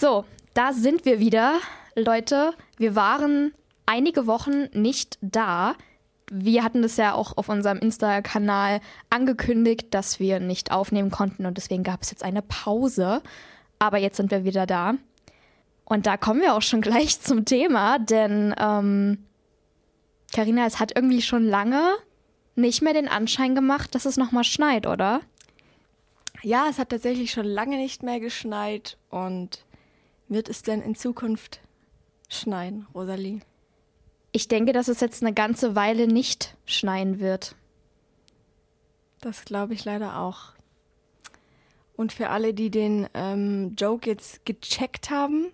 So, da sind wir wieder. Leute, wir waren einige Wochen nicht da. Wir hatten das ja auch auf unserem Insta-Kanal angekündigt, dass wir nicht aufnehmen konnten und deswegen gab es jetzt eine Pause. Aber jetzt sind wir wieder da. Und da kommen wir auch schon gleich zum Thema, denn ähm, Carina, es hat irgendwie schon lange nicht mehr den Anschein gemacht, dass es nochmal schneit, oder? Ja, es hat tatsächlich schon lange nicht mehr geschneit und wird es denn in Zukunft schneien, Rosalie? Ich denke, dass es jetzt eine ganze Weile nicht schneien wird. Das glaube ich leider auch. Und für alle, die den ähm, Joke jetzt gecheckt haben,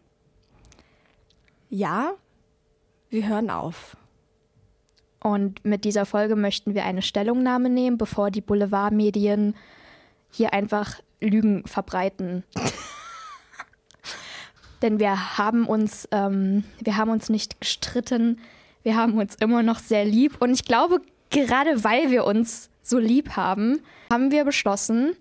ja, wir hören auf. Und mit dieser Folge möchten wir eine Stellungnahme nehmen, bevor die Boulevardmedien hier einfach Lügen verbreiten. Denn wir haben uns, ähm, wir haben uns nicht gestritten, wir haben uns immer noch sehr lieb. Und ich glaube, gerade weil wir uns so lieb haben, haben wir beschlossen,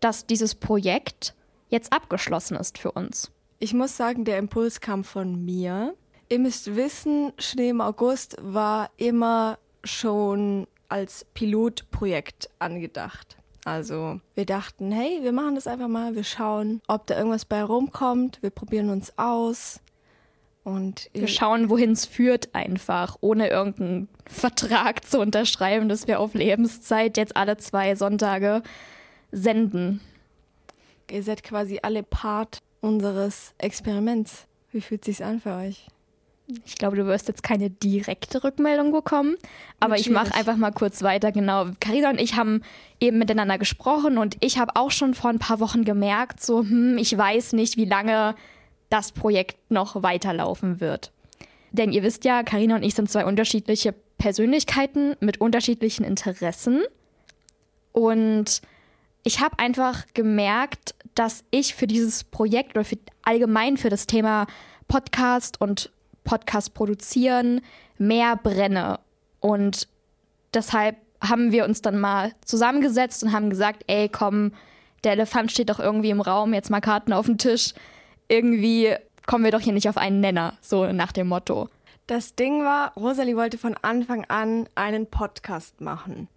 dass dieses Projekt jetzt abgeschlossen ist für uns. Ich muss sagen, der Impuls kam von mir. Ihr müsst wissen, Schnee im August war immer schon als Pilotprojekt angedacht. Also wir dachten, hey, wir machen das einfach mal, wir schauen, ob da irgendwas bei rumkommt, wir probieren uns aus. Und wir schauen, wohin es führt, einfach, ohne irgendeinen Vertrag zu unterschreiben, dass wir auf Lebenszeit jetzt alle zwei Sonntage senden. Ihr seid quasi alle Part unseres Experiments. Wie fühlt es sich an für euch? Ich glaube, du wirst jetzt keine direkte Rückmeldung bekommen, aber ich mache einfach mal kurz weiter. Genau, Carina und ich haben eben miteinander gesprochen und ich habe auch schon vor ein paar Wochen gemerkt, so, hm, ich weiß nicht, wie lange das Projekt noch weiterlaufen wird. Denn ihr wisst ja, Carina und ich sind zwei unterschiedliche Persönlichkeiten mit unterschiedlichen Interessen und ich habe einfach gemerkt, dass ich für dieses Projekt oder für allgemein für das Thema Podcast und Podcast produzieren mehr brenne. Und deshalb haben wir uns dann mal zusammengesetzt und haben gesagt, ey, komm, der Elefant steht doch irgendwie im Raum, jetzt mal Karten auf den Tisch. Irgendwie kommen wir doch hier nicht auf einen Nenner, so nach dem Motto. Das Ding war, Rosalie wollte von Anfang an einen Podcast machen.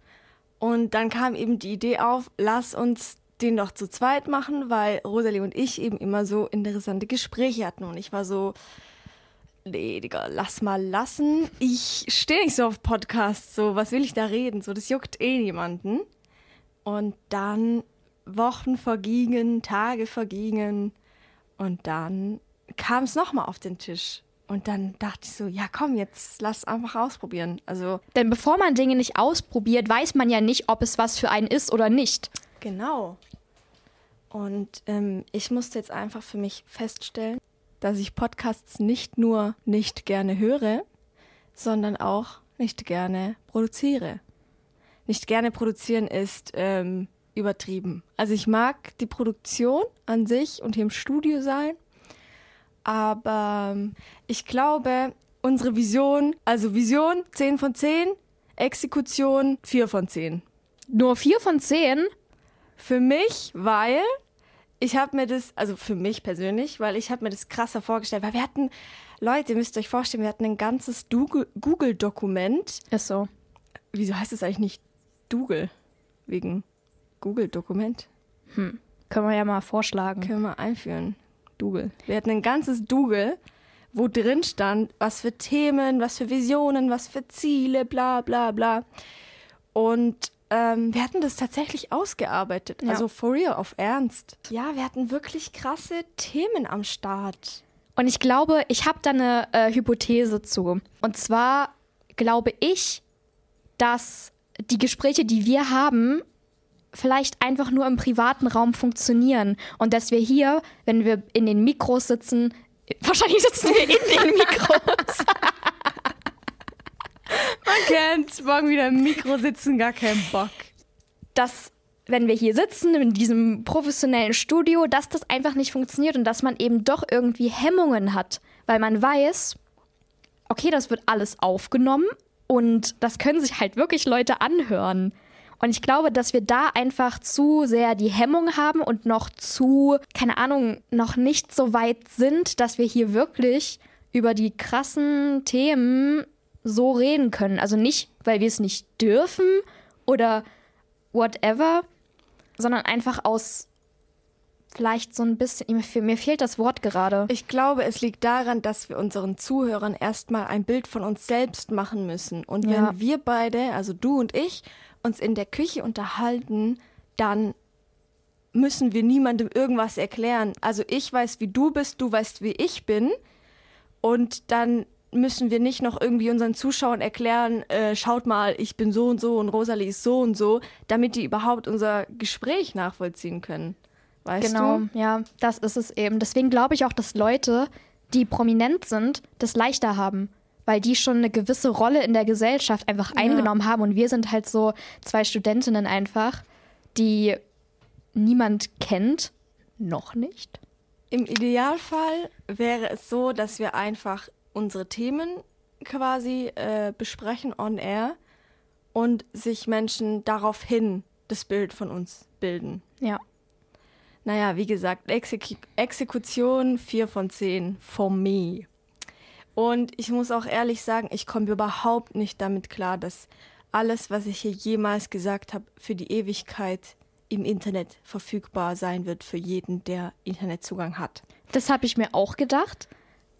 Und dann kam eben die Idee auf, lass uns den doch zu zweit machen, weil Rosalie und ich eben immer so interessante Gespräche hatten. Und ich war so, nee, Digga, lass mal lassen. Ich stehe nicht so auf Podcasts, so, was will ich da reden? So, das juckt eh niemanden. Und dann Wochen vergingen, Tage vergingen und dann kam es nochmal auf den Tisch. Und dann dachte ich so, ja komm, jetzt lass einfach ausprobieren. Also Denn bevor man Dinge nicht ausprobiert, weiß man ja nicht, ob es was für einen ist oder nicht. Genau. Und ähm, ich musste jetzt einfach für mich feststellen, dass ich Podcasts nicht nur nicht gerne höre, sondern auch nicht gerne produziere. Nicht gerne produzieren ist ähm, übertrieben. Also ich mag die Produktion an sich und hier im Studio sein, aber ähm, ich glaube, unsere Vision, also Vision 10 von 10, Exekution 4 von 10. Nur 4 von 10? Für mich, weil ich habe mir das, also für mich persönlich, weil ich habe mir das krasser vorgestellt, weil wir hatten, Leute, ihr müsst euch vorstellen, wir hatten ein ganzes Google-Dokument. Ist so. Wieso heißt es eigentlich nicht Google? Wegen Google-Dokument? Hm. Können wir ja mal vorschlagen. Können wir einführen. Google. Wir hatten ein ganzes Google, wo drin stand, was für Themen, was für Visionen, was für Ziele, bla bla bla. Und ähm, wir hatten das tatsächlich ausgearbeitet. Ja. Also for real, auf Ernst. Ja, wir hatten wirklich krasse Themen am Start. Und ich glaube, ich habe da eine äh, Hypothese zu. Und zwar glaube ich, dass die Gespräche, die wir haben, vielleicht einfach nur im privaten Raum funktionieren. Und dass wir hier, wenn wir in den Mikros sitzen, wahrscheinlich sitzen wir in den Mikros. Man kennt, morgen wieder im Mikro sitzen, gar keinen Bock. Dass, wenn wir hier sitzen, in diesem professionellen Studio, dass das einfach nicht funktioniert und dass man eben doch irgendwie Hemmungen hat, weil man weiß, okay, das wird alles aufgenommen und das können sich halt wirklich Leute anhören. Und ich glaube, dass wir da einfach zu sehr die Hemmung haben und noch zu, keine Ahnung, noch nicht so weit sind, dass wir hier wirklich über die krassen Themen so reden können. Also nicht, weil wir es nicht dürfen oder whatever, sondern einfach aus vielleicht so ein bisschen, mir fehlt das Wort gerade. Ich glaube, es liegt daran, dass wir unseren Zuhörern erstmal ein Bild von uns selbst machen müssen. Und wenn ja. wir beide, also du und ich, uns in der Küche unterhalten, dann müssen wir niemandem irgendwas erklären. Also ich weiß, wie du bist, du weißt, wie ich bin. Und dann müssen wir nicht noch irgendwie unseren Zuschauern erklären, äh, schaut mal, ich bin so und so und Rosalie ist so und so, damit die überhaupt unser Gespräch nachvollziehen können. Weißt genau, du? ja, das ist es eben. Deswegen glaube ich auch, dass Leute, die prominent sind, das leichter haben, weil die schon eine gewisse Rolle in der Gesellschaft einfach eingenommen ja. haben und wir sind halt so zwei Studentinnen einfach, die niemand kennt, noch nicht. Im Idealfall wäre es so, dass wir einfach unsere Themen quasi äh, besprechen on air und sich Menschen daraufhin das Bild von uns bilden. Ja. Naja, wie gesagt, Exek Exekution 4 von 10 for me. Und ich muss auch ehrlich sagen, ich komme überhaupt nicht damit klar, dass alles, was ich hier jemals gesagt habe, für die Ewigkeit im Internet verfügbar sein wird für jeden, der Internetzugang hat. Das habe ich mir auch gedacht.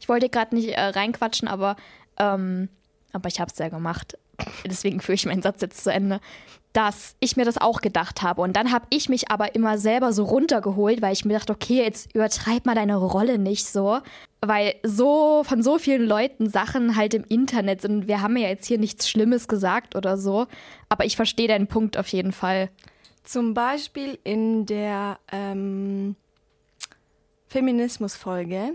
Ich wollte gerade nicht äh, reinquatschen, aber, ähm, aber ich habe es ja gemacht. Deswegen führe ich meinen Satz jetzt zu Ende dass ich mir das auch gedacht habe. Und dann habe ich mich aber immer selber so runtergeholt, weil ich mir dachte, okay, jetzt übertreib mal deine Rolle nicht so. Weil so von so vielen Leuten Sachen halt im Internet sind. Wir haben ja jetzt hier nichts Schlimmes gesagt oder so. Aber ich verstehe deinen Punkt auf jeden Fall. Zum Beispiel in der ähm, Feminismus-Folge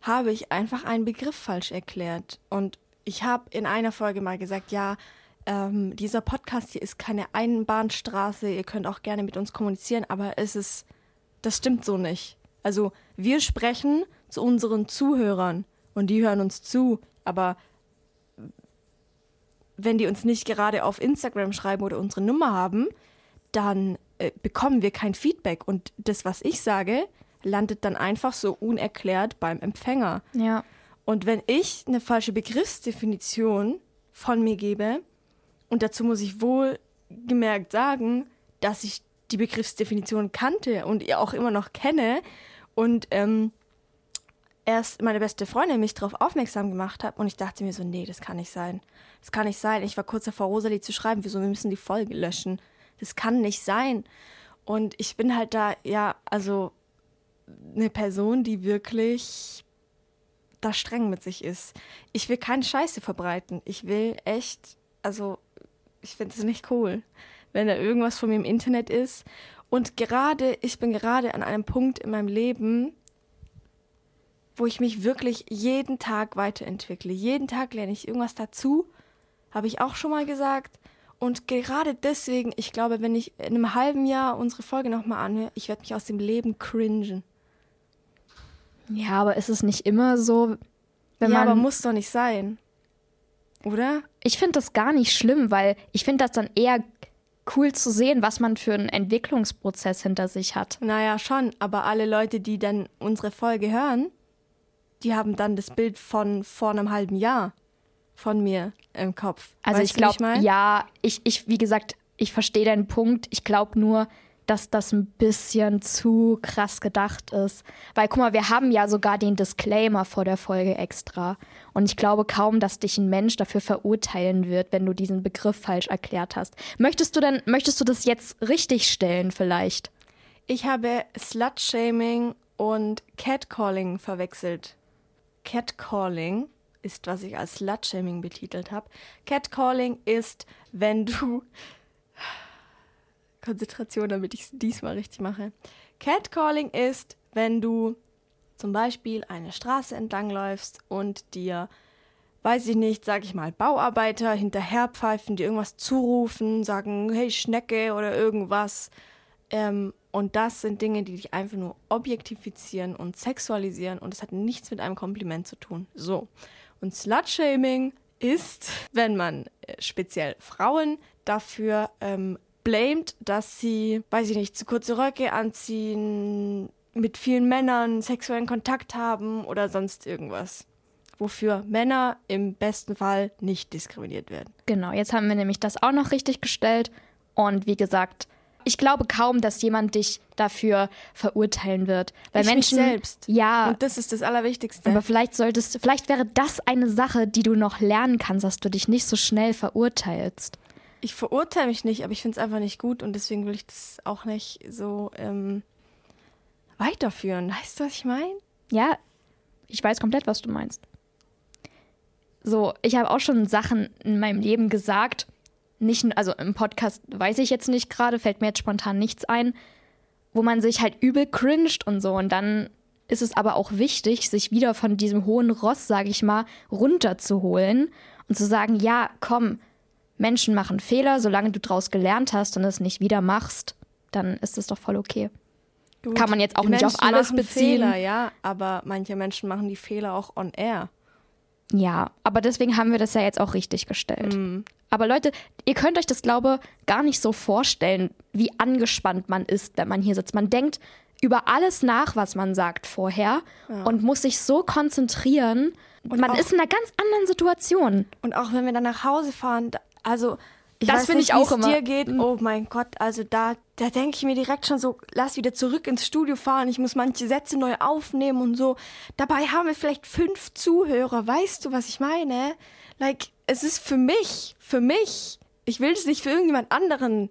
habe ich einfach einen Begriff falsch erklärt. Und ich habe in einer Folge mal gesagt, ja, ähm, dieser Podcast hier ist keine Einbahnstraße, ihr könnt auch gerne mit uns kommunizieren, aber es ist, das stimmt so nicht. Also wir sprechen zu unseren Zuhörern und die hören uns zu, aber wenn die uns nicht gerade auf Instagram schreiben oder unsere Nummer haben, dann äh, bekommen wir kein Feedback und das, was ich sage, landet dann einfach so unerklärt beim Empfänger. Ja. Und wenn ich eine falsche Begriffsdefinition von mir gebe, und dazu muss ich wohl gemerkt sagen, dass ich die Begriffsdefinition kannte und ihr auch immer noch kenne. Und ähm, erst meine beste Freundin mich darauf aufmerksam gemacht hat und ich dachte mir so, nee, das kann nicht sein. Das kann nicht sein. Ich war kurz davor, Rosalie zu schreiben, wieso, wir müssen die Folge löschen. Das kann nicht sein. Und ich bin halt da, ja, also eine Person, die wirklich da streng mit sich ist. Ich will keine Scheiße verbreiten. Ich will echt, also ich finde es nicht cool, wenn da irgendwas von mir im Internet ist. Und gerade, ich bin gerade an einem Punkt in meinem Leben, wo ich mich wirklich jeden Tag weiterentwickle. Jeden Tag lerne ich irgendwas dazu, habe ich auch schon mal gesagt. Und gerade deswegen, ich glaube, wenn ich in einem halben Jahr unsere Folge nochmal anhöre, ich werde mich aus dem Leben cringen. Ja, aber ist es nicht immer so, wenn ja, man. Ja, aber muss doch nicht sein. Oder? Ich finde das gar nicht schlimm, weil ich finde das dann eher cool zu sehen, was man für einen Entwicklungsprozess hinter sich hat. Naja, schon, aber alle Leute, die dann unsere Folge hören, die haben dann das Bild von vor einem halben Jahr von mir im Kopf. Also weißt ich glaube, ja, ich, ich, wie gesagt, ich verstehe deinen Punkt. Ich glaube nur, dass das ein bisschen zu krass gedacht ist. Weil, guck mal, wir haben ja sogar den Disclaimer vor der Folge extra. Und ich glaube kaum, dass dich ein Mensch dafür verurteilen wird, wenn du diesen Begriff falsch erklärt hast. Möchtest du denn, möchtest du das jetzt richtig stellen vielleicht? Ich habe Slut-Shaming und Catcalling verwechselt. Catcalling ist, was ich als Slut-Shaming betitelt habe. Catcalling ist, wenn du Konzentration, damit ich es diesmal richtig mache. Catcalling ist, wenn du zum Beispiel eine Straße entlangläufst und dir, weiß ich nicht, sag ich mal, Bauarbeiter hinterherpfeifen, dir irgendwas zurufen, sagen, hey Schnecke oder irgendwas. Ähm, und das sind Dinge, die dich einfach nur objektifizieren und sexualisieren und es hat nichts mit einem Kompliment zu tun. So. Und Slutshaming ist, wenn man äh, speziell Frauen dafür ähm, blamed, dass sie, weiß ich nicht, zu kurze Röcke anziehen, mit vielen Männern sexuellen Kontakt haben oder sonst irgendwas. Wofür Männer im besten Fall nicht diskriminiert werden. Genau, jetzt haben wir nämlich das auch noch richtig gestellt. Und wie gesagt, ich glaube kaum, dass jemand dich dafür verurteilen wird. Weil ich Menschen selbst. Ja. Und das ist das Allerwichtigste. Aber vielleicht solltest, vielleicht wäre das eine Sache, die du noch lernen kannst, dass du dich nicht so schnell verurteilst. Ich verurteile mich nicht, aber ich finde es einfach nicht gut und deswegen will ich das auch nicht so ähm, weiterführen. Weißt du, was ich meine? Ja, ich weiß komplett, was du meinst. So, ich habe auch schon Sachen in meinem Leben gesagt, nicht, also im Podcast weiß ich jetzt nicht gerade, fällt mir jetzt spontan nichts ein, wo man sich halt übel cringed und so. Und dann ist es aber auch wichtig, sich wieder von diesem hohen Ross, sage ich mal, runterzuholen und zu sagen, ja, komm, Menschen machen Fehler, solange du daraus gelernt hast und es nicht wieder machst, dann ist es doch voll okay. Gut. Kann man jetzt auch nicht Menschen auf alles machen beziehen. Fehler, ja, aber manche Menschen machen die Fehler auch on air. Ja, aber deswegen haben wir das ja jetzt auch richtig gestellt. Mhm. Aber Leute, ihr könnt euch das, glaube gar nicht so vorstellen, wie angespannt man ist, wenn man hier sitzt. Man denkt über alles nach, was man sagt vorher Ja. und muss sich so konzentrieren. Und man auch- ist in einer ganz anderen Situation. Und auch wenn wir dann nach Hause fahren, also ich Das finde ich auch immer. Dir geht. Oh mein Gott, also da, da denke ich mir direkt schon so, lass wieder zurück ins Studio fahren. Ich muss manche Sätze neu aufnehmen und so. Dabei haben wir vielleicht fünf Zuhörer. Weißt du, was ich meine? Like, es ist für mich, für mich. Ich will es nicht für irgendjemand anderen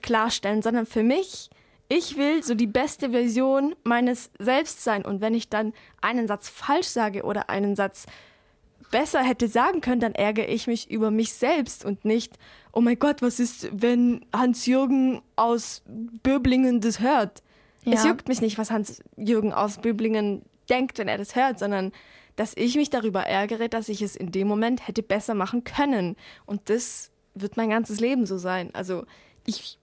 klarstellen, sondern für mich. Ich will so die beste Version meines Selbst sein. Und wenn ich dann einen Satz falsch sage oder einen Satz besser hätte sagen können, dann ärgere ich mich über mich selbst und nicht, oh mein Gott, was ist, wenn Hans-Jürgen aus Böblingen das hört? Es Ja. juckt mich nicht, was Hans-Jürgen aus Böblingen denkt, wenn er das hört, sondern dass ich mich darüber ärgere, dass ich es in dem Moment hätte besser machen können. Und das wird mein ganzes Leben so sein. Also ich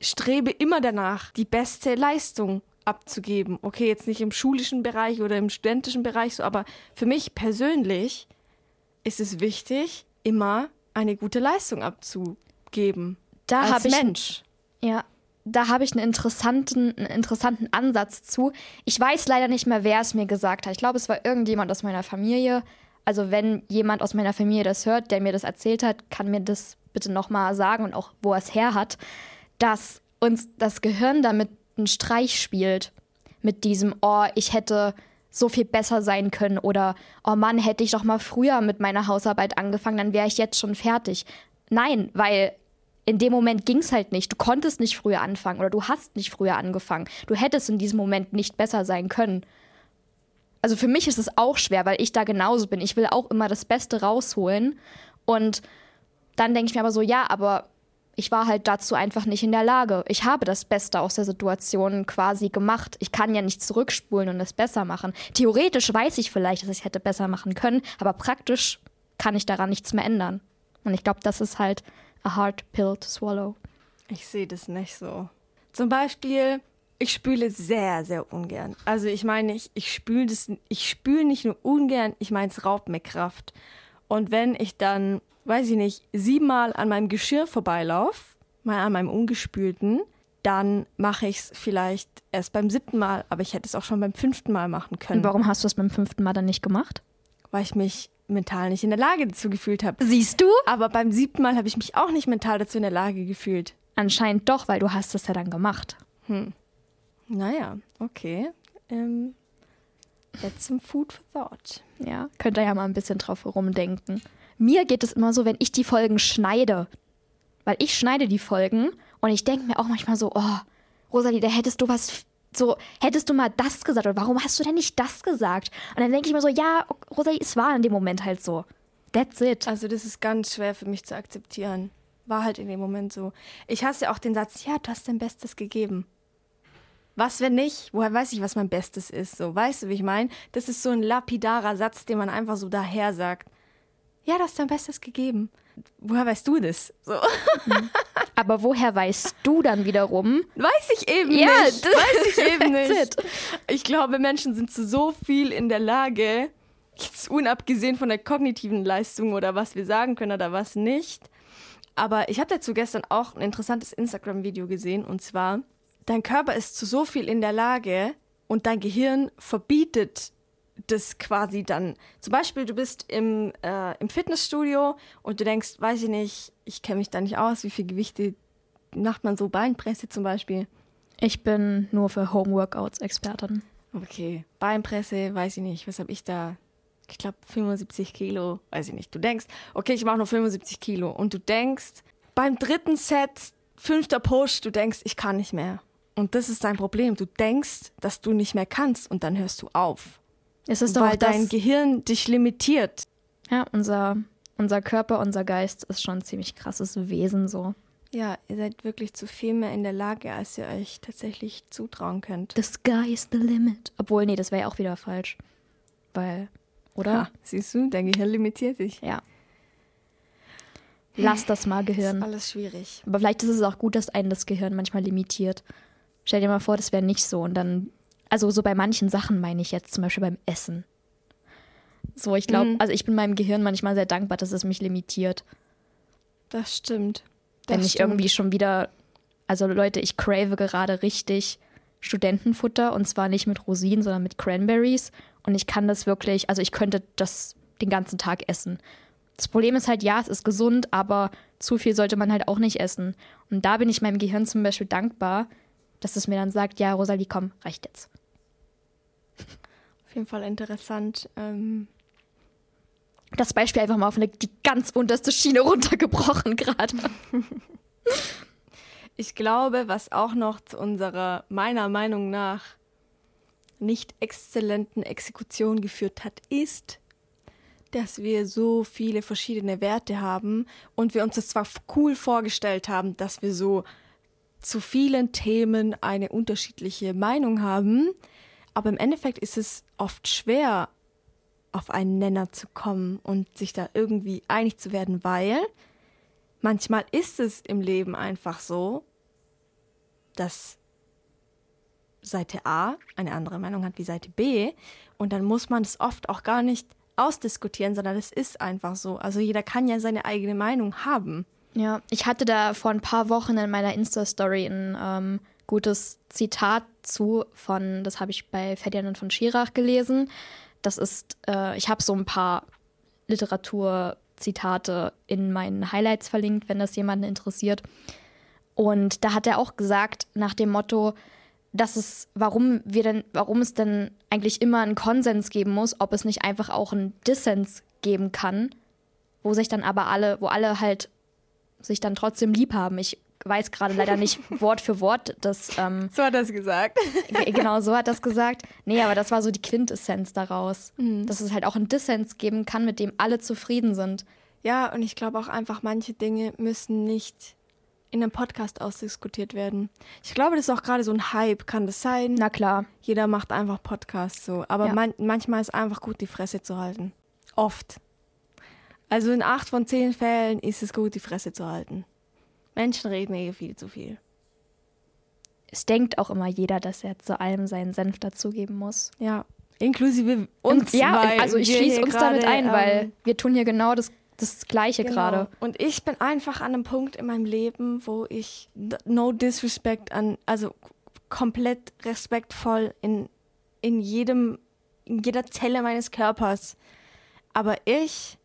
strebe immer danach, die beste Leistung abzugeben. Okay, jetzt nicht im schulischen Bereich oder im studentischen Bereich so, aber für mich persönlich ist es wichtig, immer eine gute Leistung abzugeben. Da als habe ich Mensch. Ja, da habe ich einen interessanten, einen interessanten Ansatz zu. Ich weiß leider nicht mehr, wer es mir gesagt hat. Ich glaube, es war irgendjemand aus meiner Familie. Also wenn jemand aus meiner Familie das hört, der mir das erzählt hat, kann mir das bitte nochmal sagen und auch, wo er es her hat, dass uns das Gehirn damit einen Streich spielt. Mit diesem, oh, ich hätte so viel besser sein können oder, oh Mann, hätte ich doch mal früher mit meiner Hausarbeit angefangen, dann wäre ich jetzt schon fertig. Nein, weil in dem Moment ging es halt nicht. Du konntest nicht früher anfangen oder du hast nicht früher angefangen. Du hättest in diesem Moment nicht besser sein können. Also für mich ist es auch schwer, weil ich da genauso bin. Ich will auch immer das Beste rausholen. Und dann denke ich mir aber so, ja, aber ich war halt dazu einfach nicht in der Lage. Ich habe das Beste aus der Situation quasi gemacht. Ich kann ja nicht zurückspulen und es besser machen. Theoretisch weiß ich vielleicht, dass ich hätte besser machen können, aber praktisch kann ich daran nichts mehr ändern. Und ich glaube, das ist halt a hard pill to swallow. Ich sehe das nicht so. Zum Beispiel, ich spüle sehr, sehr ungern. Also ich meine, ich, ich spüle das, ich spüle nicht nur ungern, ich meine, es raubt mir Kraft. Und wenn ich dann, weiß ich nicht, siebenmal an meinem Geschirr vorbeilaufe, mal an meinem ungespülten, dann mache ich es vielleicht erst beim siebten Mal, aber ich hätte es auch schon beim fünften Mal machen können, Und warum hast du es beim fünften Mal dann nicht gemacht? weil ich mich mental nicht in der Lage dazu gefühlt habe. Siehst du? Aber beim siebten Mal habe ich mich auch nicht mental dazu in der Lage gefühlt. Anscheinend doch, weil du hast es ja dann gemacht. Naja, okay. Ähm, jetzt zum Food for Thought. Ja, könnt ihr ja mal ein bisschen drauf rumdenken. Mir geht es immer so, wenn ich die Folgen schneide. Weil ich schneide die Folgen und ich denke mir auch manchmal so, oh, Rosalie, da hättest du was, so, hättest du mal das gesagt oder warum hast du denn nicht das gesagt? Und dann denke ich mir so, ja, Rosalie, es war in dem Moment halt so. That's it. Also das ist ganz schwer für mich zu akzeptieren. War halt in dem Moment so. Ich hasse ja auch den Satz, ja, du hast dein Bestes gegeben. Was, wenn nicht? Woher weiß ich, was mein Bestes ist? So, weißt du, wie ich meine? Das ist so ein lapidarer Satz, den man einfach so daher sagt. Ja, du hast dein Bestes gegeben. Woher weißt du das? So. Aber woher weißt du dann wiederum? Weiß ich eben Ja, nicht. das- Weiß ich eben nicht. Ich glaube, Menschen sind zu so viel in der Lage, jetzt unabgesehen von der kognitiven Leistung oder was wir sagen können oder was nicht. Aber ich habe dazu gestern auch ein interessantes Instagram-Video gesehen und zwar, dein Körper ist zu so viel in der Lage und dein Gehirn verbietet das quasi dann. Zum Beispiel, du bist im, äh, im Fitnessstudio und du denkst, weiß ich nicht, ich kenne mich da nicht aus, wie viel Gewichte macht man so Beinpresse zum Beispiel. Ich bin nur für Homeworkouts Expertin. Okay, Beinpresse, weiß ich nicht, was habe ich da? Ich glaube 75 Kilo, weiß ich nicht. Du denkst, okay, ich mache nur 75 Kilo und du denkst beim dritten Set, fünfter Push, du denkst, ich kann nicht mehr. Und das ist dein Problem. Du denkst, dass du nicht mehr kannst und dann hörst du auf. Es ist weil doch dein das, Gehirn dich limitiert. ja, unser, unser Körper, unser Geist ist schon ein ziemlich krasses Wesen so. Ja, ihr seid wirklich zu viel mehr in der Lage, als ihr euch tatsächlich zutrauen könnt. The sky is the limit. Obwohl, nee, das wäre ja auch wieder falsch. Weil, oder? Ha, siehst du, dein Gehirn limitiert dich. Ja. Lass das mal Das ist Gehirn. alles schwierig. Aber vielleicht ist es auch gut, dass einen das Gehirn manchmal limitiert. Stell dir mal vor, das wäre nicht so. Und dann, also so bei manchen Sachen meine ich jetzt, zum Beispiel beim Essen. So, ich glaube, Mhm. also ich bin meinem Gehirn manchmal sehr dankbar, dass es mich limitiert. Das stimmt. Das Wenn ich stimmt. irgendwie schon wieder, also Leute, ich crave gerade richtig Studentenfutter und zwar nicht mit Rosinen, sondern mit Cranberries. Und ich kann das wirklich, also ich könnte das den ganzen Tag essen. Das Problem ist halt, ja, es ist gesund, aber zu viel sollte man halt auch nicht essen. Und da bin ich meinem Gehirn zum Beispiel dankbar, dass es mir dann sagt, ja, Rosalie, komm, reicht jetzt. Jeden Fall interessant. Ähm, Das Beispiel einfach mal auf eine, die ganz unterste Schiene runtergebrochen gerade. ich glaube, was auch noch zu unserer, meiner Meinung nach, nicht exzellenten Exekution geführt hat, ist, dass wir so viele verschiedene Werte haben und wir uns das zwar cool vorgestellt haben, dass wir so zu vielen Themen eine unterschiedliche Meinung haben, aber im Endeffekt ist es oft schwer, auf einen Nenner zu kommen und sich da irgendwie einig zu werden, weil manchmal ist es im Leben einfach so, dass Seite A eine andere Meinung hat wie Seite B und dann muss man es oft auch gar nicht ausdiskutieren, sondern es ist einfach so. Also jeder kann ja seine eigene Meinung haben. Ja, ich hatte da vor ein paar Wochen in meiner Insta-Story ein ähm, gutes Zitat zu von, das habe ich bei Ferdinand von Schirach gelesen. Das ist, äh, ich habe so ein paar Literaturzitate in meinen Highlights verlinkt, wenn das jemanden interessiert. Und da hat er auch gesagt, nach dem Motto, dass es, warum wir denn, warum es denn eigentlich immer einen Konsens geben muss, ob es nicht einfach auch einen Dissens geben kann, wo sich dann aber alle, wo alle halt sich dann trotzdem lieb haben. Ich weiß gerade leider nicht Wort für Wort, das ähm, So hat er es gesagt. Genau, so hat das gesagt. Nee, aber das war so die Quintessenz daraus. Dass es halt auch einen Dissens geben kann, mit dem alle zufrieden sind. Ja, und ich glaube auch einfach, manche Dinge müssen nicht in einem Podcast ausdiskutiert werden. Ich glaube, das ist auch gerade so ein Hype, kann das sein? Na klar. Jeder macht einfach Podcasts so. Aber Ja. man, manchmal ist einfach gut, die Fresse zu halten. Oft. Also in acht von zehn Fällen ist es gut, die Fresse zu halten. Menschen reden eh viel zu viel. Es denkt auch immer jeder, dass er zu allem seinen Senf dazugeben muss. Ja. Inklusive uns. ja, weil also ich schließe uns damit ein, ähm, weil wir tun hier genau das, das Gleiche Genau. gerade. Und ich bin einfach an einem Punkt in meinem Leben, wo ich no disrespect an, also komplett respektvoll in, in jedem, in jeder Zelle meines Körpers. Aber ich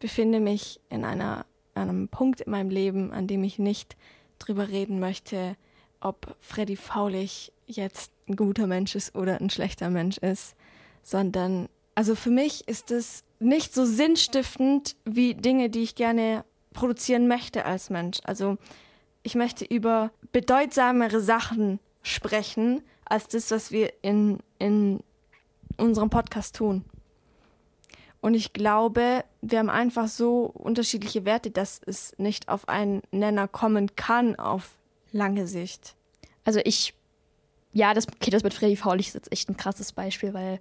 befinde mich in einer, an einem Punkt in meinem Leben, an dem ich nicht drüber reden möchte, ob Freddy Faulig jetzt ein guter Mensch ist oder ein schlechter Mensch ist, sondern, also für mich ist es nicht so sinnstiftend wie Dinge, die ich gerne produzieren möchte als Mensch. Also ich möchte über bedeutsamere Sachen sprechen, als das, was wir in, in unserem Podcast tun. Und ich glaube, wir haben einfach so unterschiedliche Werte, dass es nicht auf einen Nenner kommen kann auf lange Sicht. Also ich, ja, das, okay, das mit Freddy Faulig ist jetzt echt ein krasses Beispiel, weil,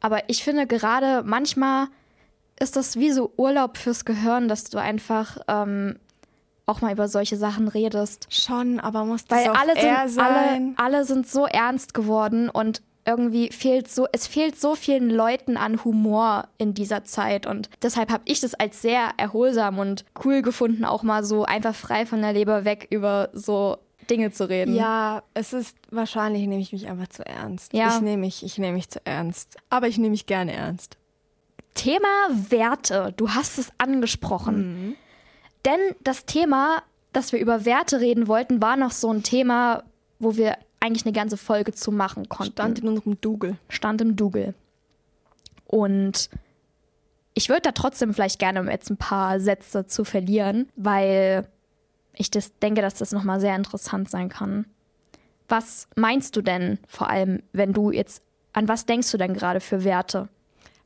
aber ich finde gerade manchmal ist das wie so Urlaub fürs Gehirn, dass du einfach ähm, auch mal über solche Sachen redest. Schon, aber muss das Weil alle sind, alle, sein? alle sind so ernst geworden und irgendwie fehlt so, es fehlt so vielen Leuten an Humor in dieser Zeit und deshalb habe ich das als sehr erholsam und cool gefunden, auch mal so einfach frei von der Leber weg über so Dinge zu reden. Ja, es ist wahrscheinlich nehme ich mich einfach zu ernst. Ja. Ich nehme mich, ich nehme mich zu ernst. Aber ich nehme mich gerne ernst. Thema Werte. Du hast es angesprochen. Mhm. Denn das Thema, dass wir über Werte reden wollten, war noch so ein Thema, wo wir eigentlich eine ganze Folge zu machen konnten. Stand in unserem Dougal. Stand im Dougal. Und ich würde da trotzdem vielleicht gerne jetzt ein paar Sätze zu verlieren, weil ich das denke, dass das nochmal sehr interessant sein kann. Was meinst du denn vor allem, wenn du jetzt, an was denkst du denn gerade für Werte?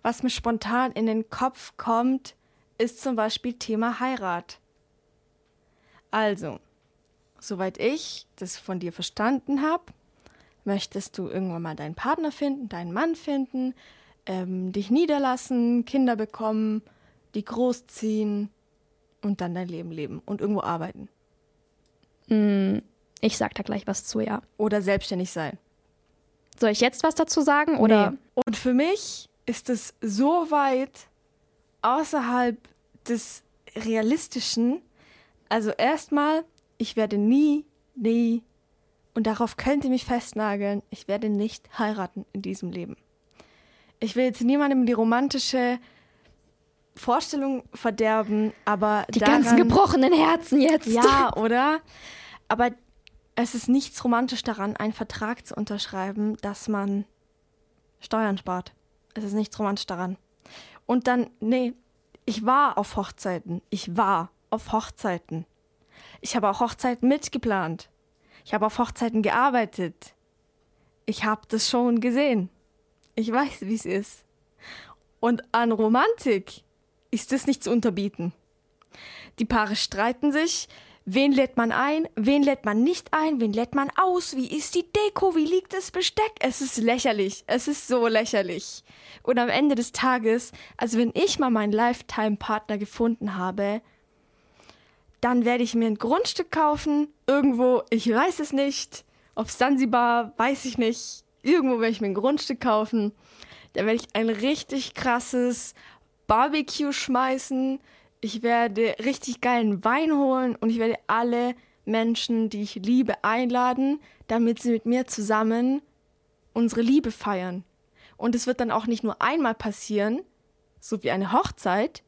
Was mir spontan in den Kopf kommt, ist zum Beispiel Thema Heirat. Also, soweit ich das von dir verstanden habe, möchtest du irgendwann mal deinen Partner finden, deinen Mann finden, ähm, dich niederlassen, Kinder bekommen, die großziehen und dann dein Leben leben und irgendwo arbeiten. Mm, ich sag da gleich was zu, ja. Oder selbstständig sein. Soll ich jetzt was dazu sagen? Oder? Nee. Und für mich ist es so weit außerhalb des Realistischen. Also erstmal, ich werde nie, nie, und darauf könnt ihr mich festnageln, ich werde nicht heiraten in diesem Leben. Ich will jetzt niemandem die romantische Vorstellung verderben, aber. Die daran, ganzen gebrochenen Herzen jetzt. Ja, oder? Aber es ist nichts romantisch daran, einen Vertrag zu unterschreiben, dass man Steuern spart. Es ist nichts romantisch daran. Und dann, nee, ich war auf Hochzeiten. Ich war auf Hochzeiten. Ich habe auch Hochzeiten mitgeplant. Ich habe auf Hochzeiten gearbeitet. Ich habe das schon gesehen. Ich weiß, wie es ist. Und an Romantik ist es nicht zu unterbieten. Die Paare streiten sich, Wen lädt man ein? Wen lädt man nicht ein? Wen lädt man aus? Wie ist die Deko? Wie liegt das Besteck? Es ist lächerlich. Es ist so lächerlich. Und am Ende des Tages, also wenn ich mal meinen Lifetime-Partner gefunden habe, dann werde ich mir ein Grundstück kaufen. Irgendwo, ich weiß es nicht. Auf Sansibar, weiß ich nicht. Irgendwo werde ich mir ein Grundstück kaufen. Da werde ich ein richtig krasses Barbecue schmeißen ich werde richtig geilen Wein holen und ich werde alle Menschen, die ich liebe, einladen, damit sie mit mir zusammen unsere Liebe feiern. Und es wird dann auch nicht nur einmal passieren, so wie eine Hochzeit,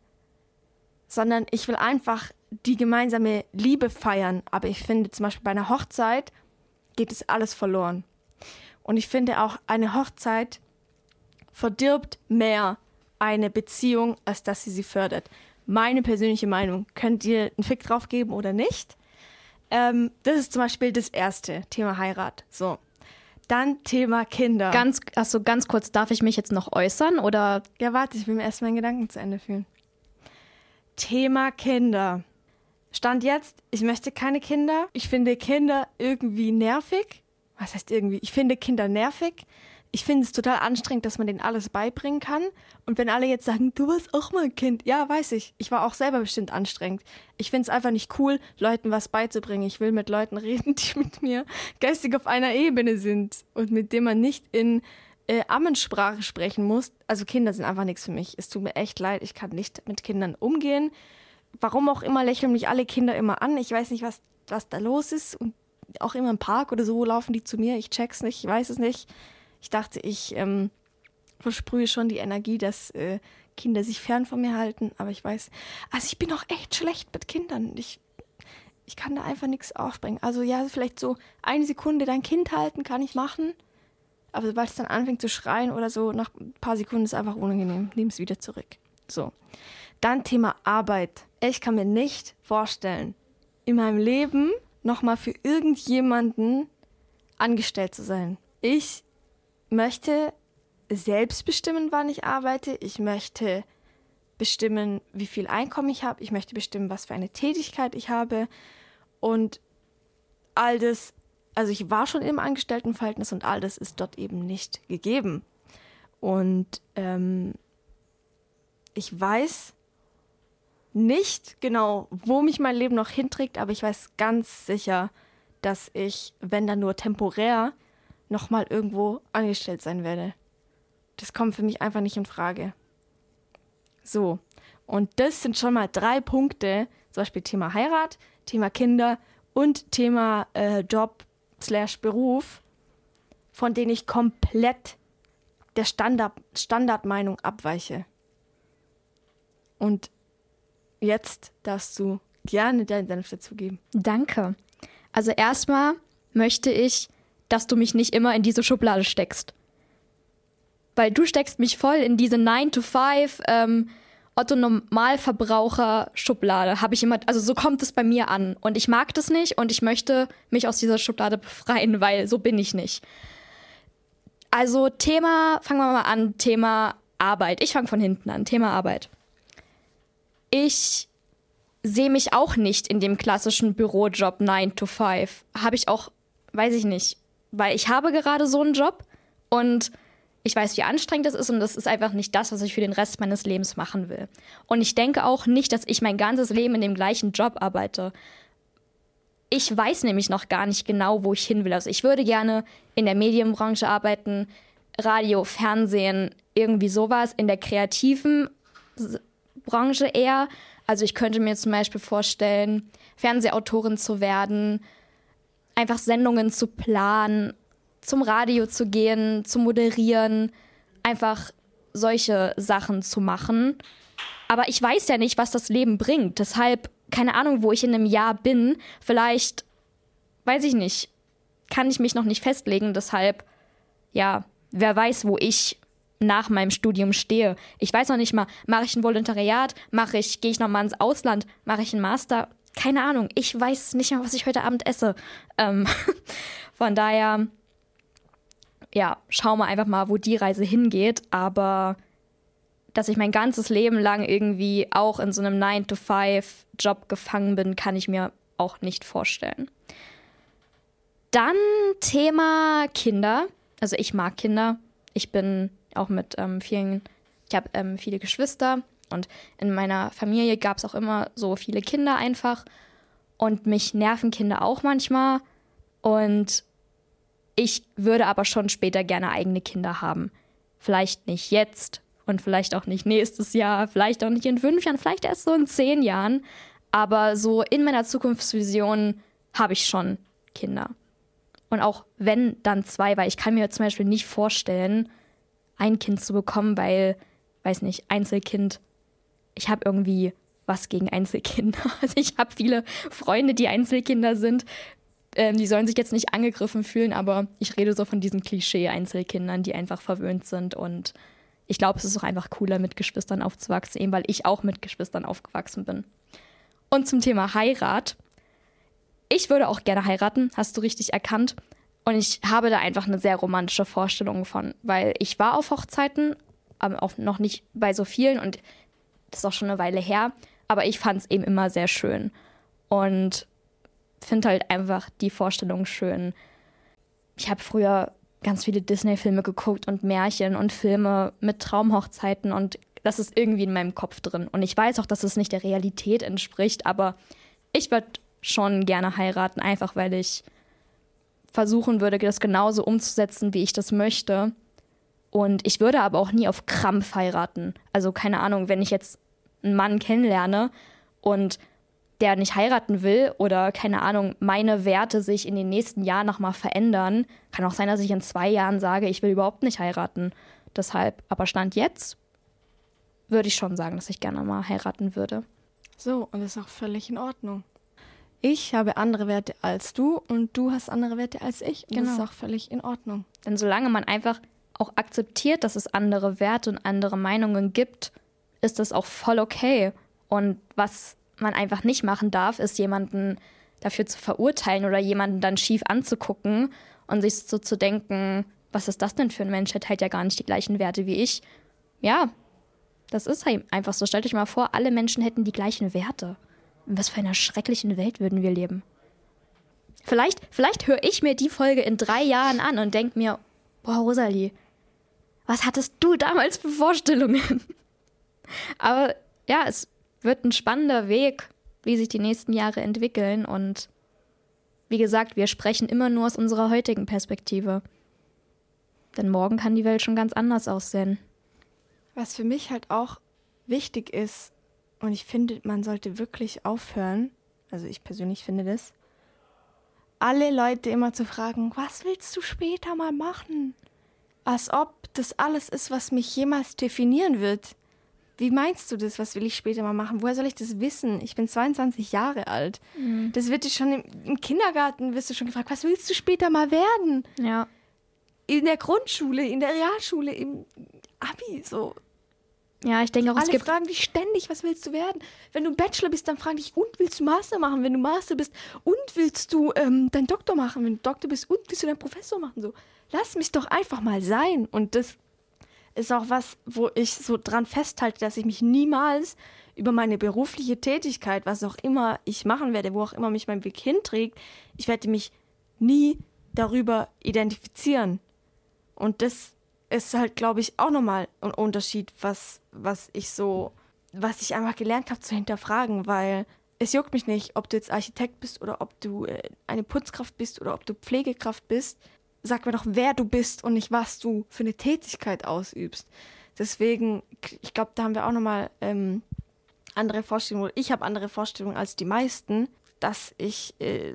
sondern ich will einfach die gemeinsame Liebe feiern. Aber ich finde zum Beispiel bei einer Hochzeit geht es alles verloren. Und ich finde auch eine Hochzeit verdirbt mehr eine Beziehung, als dass sie sie fördert meine persönliche Meinung. Könnt ihr einen Fick drauf geben oder nicht? Ähm, das ist zum Beispiel das erste Thema Heirat. So. Dann Thema Kinder. Ganz, also ganz kurz, darf ich mich jetzt noch äußern oder? Ja, warte, ich will mir erst meinen Gedanken zu Ende führen. Thema Kinder. Stand jetzt, ich möchte keine Kinder. Ich finde Kinder irgendwie nervig. Was heißt irgendwie? Ich finde Kinder nervig ich finde es total anstrengend, dass man denen alles beibringen kann. Und wenn alle jetzt sagen, du warst auch mal ein Kind, ja, weiß ich. Ich war auch selber bestimmt anstrengend. Ich finde es einfach nicht cool, Leuten was beizubringen. Ich will mit Leuten reden, die mit mir geistig auf einer Ebene sind und mit denen man nicht in äh, Ammensprache sprechen muss. Also Kinder sind einfach nichts für mich. Es tut mir echt leid, ich kann nicht mit Kindern umgehen. Warum auch immer lächeln mich alle Kinder immer an. Ich weiß nicht, was, was da los ist. Und auch immer im Park oder so laufen die zu mir. Ich check's nicht, ich weiß es nicht. Ich dachte, ich ähm, versprühe schon die Energie, dass äh, Kinder sich fern von mir halten. Aber ich weiß, also ich bin auch echt schlecht mit Kindern. Ich, ich kann da einfach nichts aufbringen. Also ja, vielleicht so eine Sekunde dein Kind halten kann ich machen. Aber sobald es dann anfängt zu schreien oder so, nach ein paar Sekunden ist es einfach unangenehm. Nimm es wieder zurück. So. Dann Thema Arbeit. Ich kann mir nicht vorstellen, in meinem Leben nochmal für irgendjemanden angestellt zu sein. Ich möchte selbst bestimmen, wann ich arbeite. Ich möchte bestimmen, wie viel Einkommen ich habe. Ich möchte bestimmen, was für eine Tätigkeit ich habe. Und all das, also ich war schon im Angestelltenverhältnis und all das ist dort eben nicht gegeben. Und ähm, ich weiß nicht genau, wo mich mein Leben noch hinträgt, aber ich weiß ganz sicher, dass ich, wenn dann nur temporär, nochmal irgendwo angestellt sein werde. Das kommt für mich einfach nicht in Frage. So, und das sind schon mal drei Punkte, zum Beispiel Thema Heirat, Thema Kinder und Thema äh, Job slash Beruf, von denen ich komplett der Standard, Standardmeinung abweiche. Und jetzt darfst du gerne deinen Senf dazugeben. Danke. Also erstmal möchte ich, dass du mich nicht immer in diese Schublade steckst. Weil du steckst mich voll in diese 9 to 5 ähm, Otto Normalverbraucher Schublade. Habe ich immer, also so kommt es bei mir an. Und ich mag das nicht und ich möchte mich aus dieser Schublade befreien, weil so bin ich nicht. Also Thema, fangen wir mal an, Thema Arbeit. Ich fange von hinten an, Thema Arbeit. Ich sehe mich auch nicht in dem klassischen Bürojob 9 to 5. Habe ich auch, weiß ich nicht, weil ich habe gerade so einen Job und ich weiß, wie anstrengend das ist und das ist einfach nicht das, was ich für den Rest meines Lebens machen will. Und ich denke auch nicht, dass ich mein ganzes Leben in dem gleichen Job arbeite. Ich weiß nämlich noch gar nicht genau, wo ich hin will. Also ich würde gerne in der Medienbranche arbeiten, Radio, Fernsehen, irgendwie sowas, in der kreativen Branche eher. Also ich könnte mir zum Beispiel vorstellen, Fernsehautorin zu werden, einfach Sendungen zu planen, zum Radio zu gehen, zu moderieren, einfach solche Sachen zu machen. Aber ich weiß ja nicht, was das Leben bringt. Deshalb, keine Ahnung, wo ich in einem Jahr bin. Vielleicht, weiß ich nicht, kann ich mich noch nicht festlegen. Deshalb, ja, wer weiß, wo ich nach meinem Studium stehe. Ich weiß noch nicht mal, mache ich ein Volontariat, mache ich, gehe ich noch mal ins Ausland, mache ich einen Master, keine Ahnung. Ich weiß nicht mal, was ich heute Abend esse. Ähm, von daher, ja, schauen wir einfach mal, wo die Reise hingeht. Aber dass ich mein ganzes Leben lang irgendwie auch in so einem 9-to-5-Job gefangen bin, kann ich mir auch nicht vorstellen. Dann Thema Kinder. Also ich mag Kinder. Ich bin auch mit ähm, vielen, ich habe ähm, viele Geschwister und in meiner Familie gab es auch immer so viele Kinder einfach. Und mich nerven Kinder auch manchmal. Und ich würde aber schon später gerne eigene Kinder haben. Vielleicht nicht jetzt und vielleicht auch nicht nächstes Jahr, vielleicht auch nicht in fünf Jahren, vielleicht erst so in zehn Jahren. Aber so in meiner Zukunftsvision habe ich schon Kinder. Und auch wenn dann zwei, weil ich kann mir zum Beispiel nicht vorstellen, ein Kind zu bekommen, weil, weiß nicht, Einzelkind, ich habe irgendwie was gegen Einzelkinder. Also ich habe viele Freunde, die Einzelkinder sind. Ähm, die sollen sich jetzt nicht angegriffen fühlen, aber ich rede so von diesen Klischee-Einzelkindern, die einfach verwöhnt sind. Und ich glaube, es ist auch einfach cooler, mit Geschwistern aufzuwachsen, eben weil ich auch mit Geschwistern aufgewachsen bin. Und zum Thema Heirat. Ich würde auch gerne heiraten, hast du richtig erkannt. Und ich habe da einfach eine sehr romantische Vorstellung von, weil ich war auf Hochzeiten, aber auch noch nicht bei so vielen und das ist auch schon eine Weile her, aber ich fand es eben immer sehr schön. Und finde halt einfach die Vorstellung schön. Ich habe früher ganz viele Disney-Filme geguckt und Märchen und Filme mit Traumhochzeiten und das ist irgendwie in meinem Kopf drin. Und ich weiß auch, dass es nicht der Realität entspricht, aber ich würde schon gerne heiraten, einfach weil ich versuchen würde, das genauso umzusetzen, wie ich das möchte. Und ich würde aber auch nie auf Krampf heiraten. Also keine Ahnung, wenn ich jetzt einen Mann kennenlerne und der nicht heiraten will oder keine Ahnung, meine Werte sich in den nächsten Jahren nochmal verändern, kann auch sein, dass ich in zwei Jahren sage, ich will überhaupt nicht heiraten. Deshalb, aber Stand jetzt würde ich schon sagen, dass ich gerne mal heiraten würde. So, und das ist auch völlig in Ordnung. Ich habe andere Werte als du und du hast andere Werte als ich. Und genau. das ist auch völlig in Ordnung. Denn solange man einfach auch akzeptiert, dass es andere Werte und andere Meinungen gibt, ist das auch voll okay. Und was man einfach nicht machen darf, ist jemanden dafür zu verurteilen oder jemanden dann schief anzugucken und sich so zu denken, was ist das denn für ein Mensch? Der teilt ja gar nicht die gleichen Werte wie ich. Ja, das ist halt einfach so. Stellt euch mal vor, alle Menschen hätten die gleichen Werte. In was für einer schrecklichen Welt würden wir leben? Vielleicht, vielleicht höre ich mir die Folge in drei Jahren an und denke mir, boah, Rosalie, was hattest du damals für Vorstellungen? Aber ja, es wird ein spannender Weg, wie sich die nächsten Jahre entwickeln. Und wie gesagt, wir sprechen immer nur aus unserer heutigen Perspektive. Denn morgen kann die Welt schon ganz anders aussehen. Was für mich halt auch wichtig ist, und ich finde, man sollte wirklich aufhören, also ich persönlich finde das, alle Leute immer zu fragen, was willst du später mal machen? Als ob das alles ist, was mich jemals definieren wird. Wie meinst du das? Was will ich später mal machen? Woher soll ich das wissen? Ich bin 22 Jahre alt. Mhm. Das wird dich schon im, im, Kindergarten, wirst du schon gefragt, was willst du später mal werden? Ja. In der Grundschule, in der Realschule, im Abi, so. Ja, ich denke auch, Alle es gibt fragen dich ständig, was willst du werden? Wenn du Bachelor bist, dann fragen dich, und willst du Master machen? Wenn du Master bist, und willst du ähm, deinen Doktor machen? Wenn du Doktor bist, und willst du deinen Professor machen? So, lass mich doch einfach mal sein. Und das ist auch was, wo ich so dran festhalte, dass ich mich niemals über meine berufliche Tätigkeit, was auch immer ich machen werde, wo auch immer mich mein Weg hinträgt, ich werde mich nie darüber identifizieren. Und das ist halt, glaube ich, auch nochmal ein Unterschied, was, was ich so, was ich einfach gelernt habe zu hinterfragen, weil es juckt mich nicht, ob du jetzt Architekt bist oder ob du äh, eine Putzkraft bist oder ob du Pflegekraft bist. Sag mir doch, wer du bist und nicht, was du für eine Tätigkeit ausübst. Deswegen, ich glaube, da haben wir auch nochmal ähm, andere Vorstellungen, ich habe andere Vorstellungen als die meisten, dass ich äh,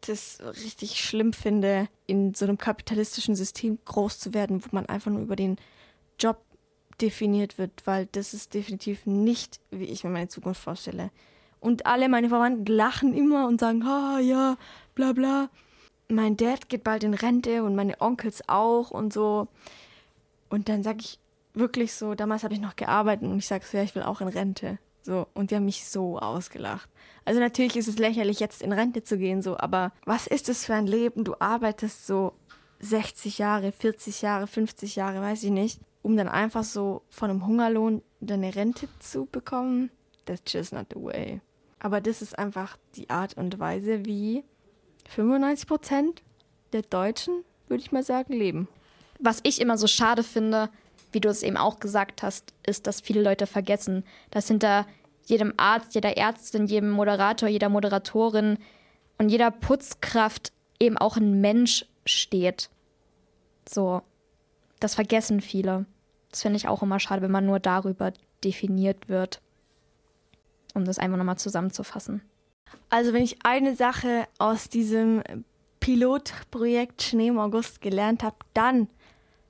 das richtig schlimm finde, in so einem kapitalistischen System groß zu werden, wo man einfach nur über den Job definiert wird, weil das ist definitiv nicht, wie ich mir meine Zukunft vorstelle. Und alle meine Verwandten lachen immer und sagen, ah ja, bla bla. Mein Dad geht bald in Rente und meine Onkels auch und so. Und dann sage ich wirklich so, damals habe ich noch gearbeitet und ich sage so, ja, ich will auch in Rente. So, und die haben mich so ausgelacht. Also natürlich ist es lächerlich, jetzt in Rente zu gehen, so, aber was ist das für ein Leben? Du arbeitest so 60 Jahre, 40 Jahre, 50 Jahre, weiß ich nicht, um dann einfach so von einem Hungerlohn deine Rente zu bekommen. That's just not the way. Aber das ist einfach die Art und Weise, wie 95 Prozent der Deutschen, würde ich mal sagen, leben. Was ich immer so schade finde, wie du es eben auch gesagt hast, ist, dass viele Leute vergessen, dass hinter jedem Arzt, jeder Ärztin, jedem Moderator, jeder Moderatorin und jeder Putzkraft eben auch ein Mensch steht. So, das vergessen viele. Das finde ich auch immer schade, wenn man nur darüber definiert wird. Um das einfach nochmal zusammenzufassen. Also, wenn ich eine Sache aus diesem Pilotprojekt Schnee im August gelernt habe, dann,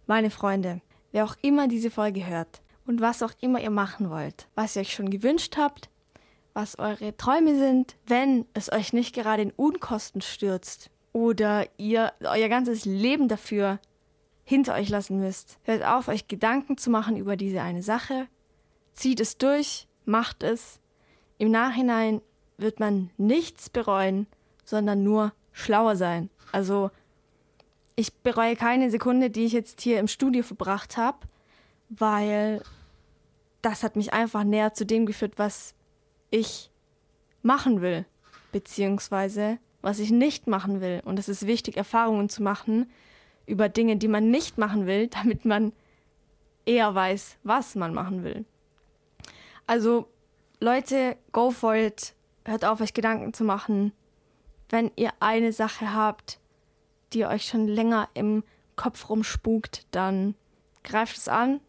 meine Freunde, wer auch immer diese Folge hört, und was auch immer ihr machen wollt, was ihr euch schon gewünscht habt, was eure Träume sind, wenn es euch nicht gerade in Unkosten stürzt oder ihr euer ganzes Leben dafür hinter euch lassen müsst. Hört auf, euch Gedanken zu machen über diese eine Sache, zieht es durch, macht es. Im Nachhinein wird man nichts bereuen, sondern nur schlauer sein. Also ich bereue keine Sekunde, die ich jetzt hier im Studio verbracht habe, weil das hat mich einfach näher zu dem geführt, was ich machen will, beziehungsweise was ich nicht machen will. Und es ist wichtig, Erfahrungen zu machen über Dinge, die man nicht machen will, damit man eher weiß, was man machen will. Also Leute, go for it. Hört auf, euch Gedanken zu machen. Wenn ihr eine Sache habt, die euch schon länger im Kopf rumspukt, dann greift es an,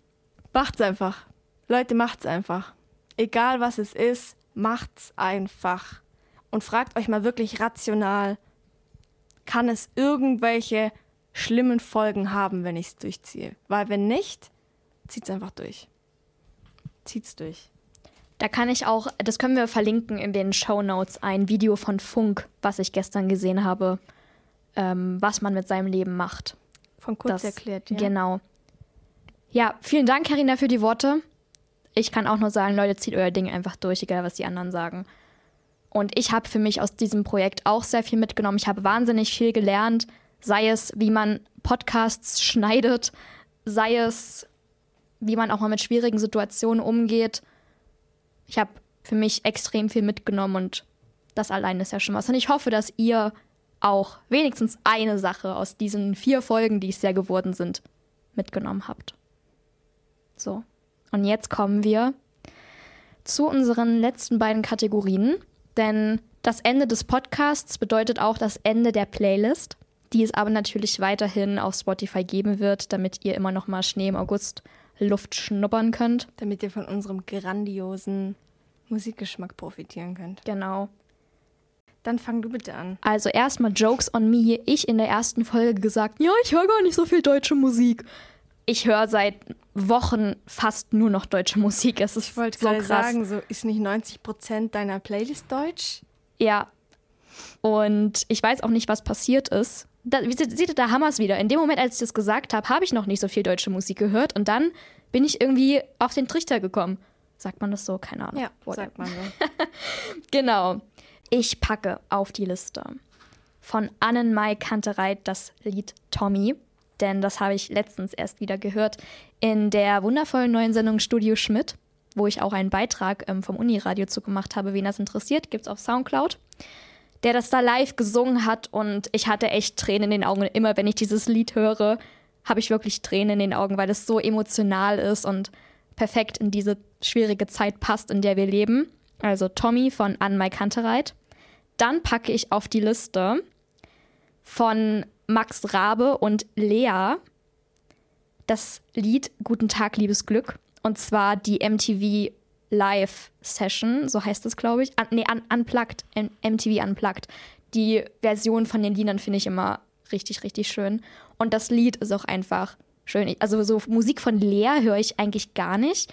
macht's einfach. Leute, macht's einfach. Egal was es ist, macht's einfach. Und fragt euch mal wirklich rational, kann es irgendwelche schlimmen Folgen haben, wenn ich es durchziehe? Weil wenn nicht, zieht's einfach durch. Zieht's durch. Da kann ich auch, das können wir verlinken in den Show Notes, ein Video von Funk, was ich gestern gesehen habe, ähm, was man mit seinem Leben macht. Von kurz das, erklärt, ja. Genau. Ja, vielen Dank, Karina, für die Worte ich kann auch nur sagen, Leute, zieht euer Ding einfach durch, egal was die anderen sagen. Und ich habe für mich aus diesem Projekt auch sehr viel mitgenommen. Ich habe wahnsinnig viel gelernt, sei es, wie man Podcasts schneidet, sei es, wie man auch mal mit schwierigen Situationen umgeht. Ich habe für mich extrem viel mitgenommen und das allein ist ja schon was. Und ich hoffe, dass ihr auch wenigstens eine Sache aus diesen vier Folgen, die es ja geworden sind, mitgenommen habt. So. Und jetzt kommen wir zu unseren letzten beiden Kategorien, denn das Ende des Podcasts bedeutet auch das Ende der Playlist. die es aber natürlich weiterhin auf Spotify geben wird, damit ihr immer noch mal Schnee im August Luft schnuppern könnt. Damit ihr von unserem grandiosen Musikgeschmack profitieren könnt. Genau. Dann fang du bitte an. Also erstmal Jokes on me. Ich in der ersten Folge gesagt, ja, ich höre gar nicht so viel deutsche Musik. Ich höre seit Wochen fast nur noch deutsche Musik. Es ist ich wollte so gerade sagen, so ist nicht 90 Prozent deiner Playlist deutsch? Ja. Und ich weiß auch nicht, was passiert ist. Da, seht ihr, da haben wir es wieder. In dem Moment, als ich das gesagt habe, habe ich noch nicht so viel deutsche Musik gehört. Und dann bin ich irgendwie auf den Trichter gekommen. Sagt man das so? Keine Ahnung. Ja, Whatever. sagt man so. Genau. Ich packe auf die Liste von Annenmai Kantereit das Lied Tommy, denn das habe ich letztens erst wieder gehört in der wundervollen neuen Sendung Studio Schmidt, wo ich auch einen Beitrag ähm, vom Uniradio zu gemacht habe. Wen das interessiert, gibt es auf Soundcloud. Der das da live gesungen hat und ich hatte echt Tränen in den Augen. Immer wenn ich dieses Lied höre, habe ich wirklich Tränen in den Augen, weil es so emotional ist und perfekt in diese schwierige Zeit passt, in der wir leben. Also Tommy von Anmai Kantereit. Dann packe ich auf die Liste von Max Rabe und Lea das Lied Guten Tag, liebes Glück. Und zwar die MTV Live Session, so heißt es, glaube ich. Un nee, un Unplugged, M MTV Unplugged. Die Version von den Liedern finde ich immer richtig, richtig schön. Und das Lied ist auch einfach schön. Also so Musik von Lea höre ich eigentlich gar nicht.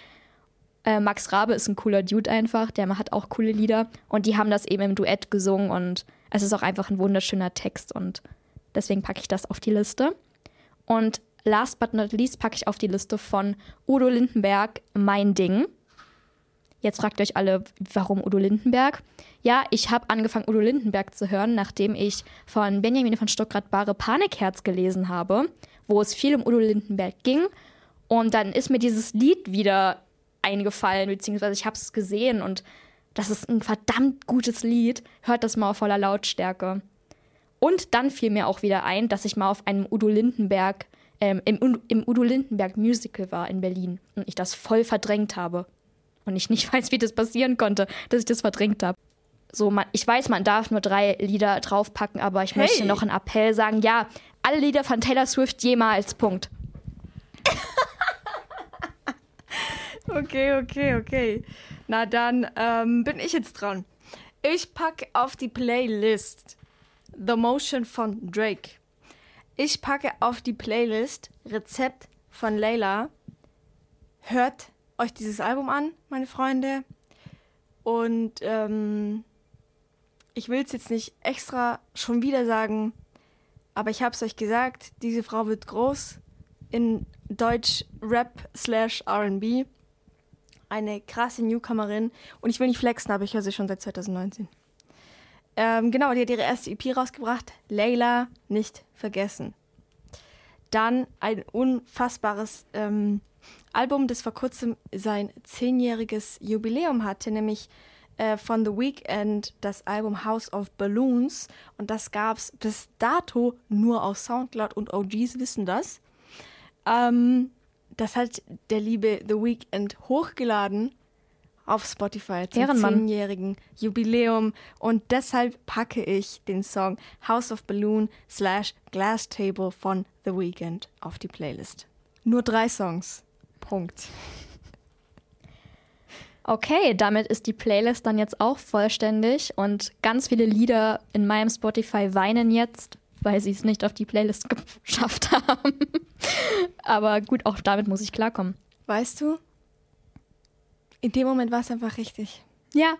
Äh, Max Rabe ist ein cooler Dude einfach, der hat auch coole Lieder. Und die haben das eben im Duett gesungen und es ist auch einfach ein wunderschöner Text und deswegen packe ich das auf die Liste. Und last but not least packe ich auf die Liste von Udo Lindenberg Mein Ding. Jetzt fragt ihr euch alle, warum Udo Lindenberg? Ja, ich habe angefangen, Udo Lindenberg zu hören, nachdem ich von Benjamin von Stuckrad-Bahre Panikherz gelesen habe, wo es viel um Udo Lindenberg ging. Und dann ist mir dieses Lied wieder eingefallen, beziehungsweise ich habe es gesehen und das ist ein verdammt gutes Lied. Hört das mal auf voller Lautstärke. Und dann fiel mir auch wieder ein, dass ich mal auf einem Udo Lindenberg, ähm, im, im Udo Lindenberg Musical war in Berlin und ich das voll verdrängt habe. Und ich nicht weiß, wie das passieren konnte, dass ich das verdrängt habe. So, man, ich weiß, man darf nur drei Lieder draufpacken, aber ich Hey. möchte noch einen Appell sagen. Ja, alle Lieder von Taylor Swift jemals. Punkt. Okay, okay, okay. Na dann ähm, bin ich jetzt dran. Ich packe auf die Playlist The Motion von Drake. Ich packe auf die Playlist Rezept von Layla. Hört euch dieses Album an, meine Freunde. Und ähm, ich will es jetzt nicht extra schon wieder sagen, aber ich habe es euch gesagt, diese Frau wird groß in Deutsch Rap slash R&B eine krasse Newcomerin. Und ich will nicht flexen, aber ich höre sie schon seit 2019. Ähm, genau, die hat ihre erste EP rausgebracht. Layla, nicht vergessen. Dann ein unfassbares ähm, Album, das vor kurzem sein zehnjähriges Jubiläum hatte, nämlich äh, von The Weeknd das Album House of Balloons. Und das gab es bis dato nur auf Soundcloud und OGs wissen das. Ähm, das hat der liebe The Weeknd hochgeladen auf Spotify zum zehnjährigen Jubiläum und deshalb packe ich den Song House of Balloon slash Glass Table von The Weeknd auf die Playlist. Nur drei Songs. Punkt. Okay, damit ist die Playlist dann jetzt auch vollständig und ganz viele Lieder in meinem Spotify weinen jetzt, weil sie es nicht auf die Playlist geschafft haben. Aber gut, auch damit muss ich klarkommen. Weißt du, in dem Moment war es einfach richtig. Ja,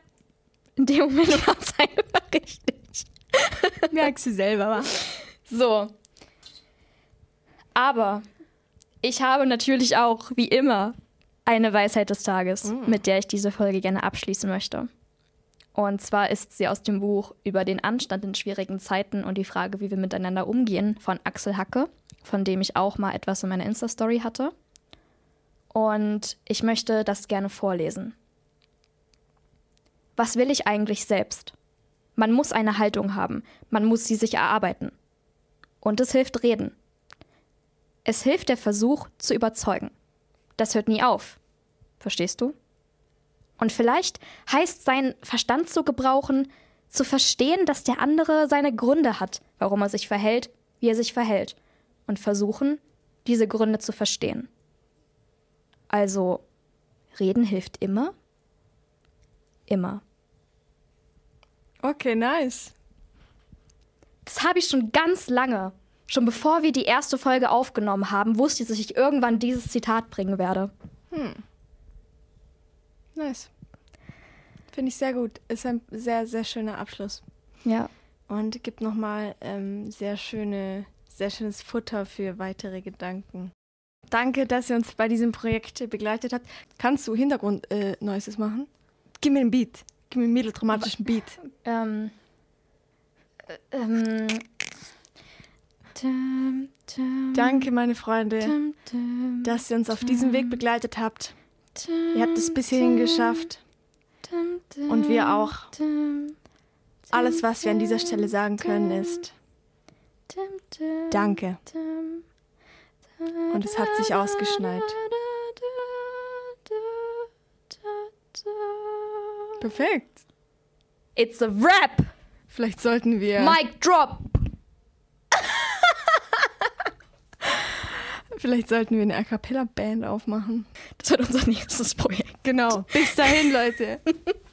in dem Moment war es einfach richtig. Merkst du selber, wa? So. Aber ich habe natürlich auch, wie immer, eine Weisheit des Tages, mit der ich diese Folge gerne abschließen möchte. Und zwar ist sie aus dem Buch über den Anstand in schwierigen Zeiten und die Frage, wie wir miteinander umgehen, von Axel Hacke, von dem ich auch mal etwas in meiner Insta-Story hatte. Und ich möchte das gerne vorlesen. Was will ich eigentlich selbst? Man muss eine Haltung haben, man muss sie sich erarbeiten. Und es hilft reden. Es hilft der Versuch zu überzeugen. Das hört nie auf. Verstehst du? Und vielleicht heißt seinen Verstand zu gebrauchen, zu verstehen, dass der andere seine Gründe hat, warum er sich verhält, wie er sich verhält und versuchen, diese Gründe zu verstehen. Also, reden hilft immer? Immer. Okay, nice. Das habe ich schon ganz lange. Schon bevor wir die erste Folge aufgenommen haben, wusste ich, dass ich irgendwann dieses Zitat bringen werde. Hm. Nice. Finde ich sehr gut. Ist ein sehr, sehr schöner Abschluss. Ja. Und gibt nochmal ähm, sehr schöne, sehr schönes Futter für weitere Gedanken. Danke, dass ihr uns bei diesem Projekt begleitet habt. Kannst du Hintergrund-Noises äh, machen? Gib mir einen Beat. Gib mir einen mitteltraumatischen Beat. Ähm. Äh, ähm. Danke, meine Freunde, dass ihr uns auf diesem Weg begleitet habt. Ihr habt es bis hierhin geschafft. Und wir auch. Alles, was wir an dieser Stelle sagen können, ist Danke. Und es hat sich ausgeschneit. Perfekt. It's a rap. Vielleicht sollten wir. Mic drop. Vielleicht sollten wir eine A cappella Band aufmachen. Das wird unser nächstes Projekt. Genau. Bis dahin, Leute.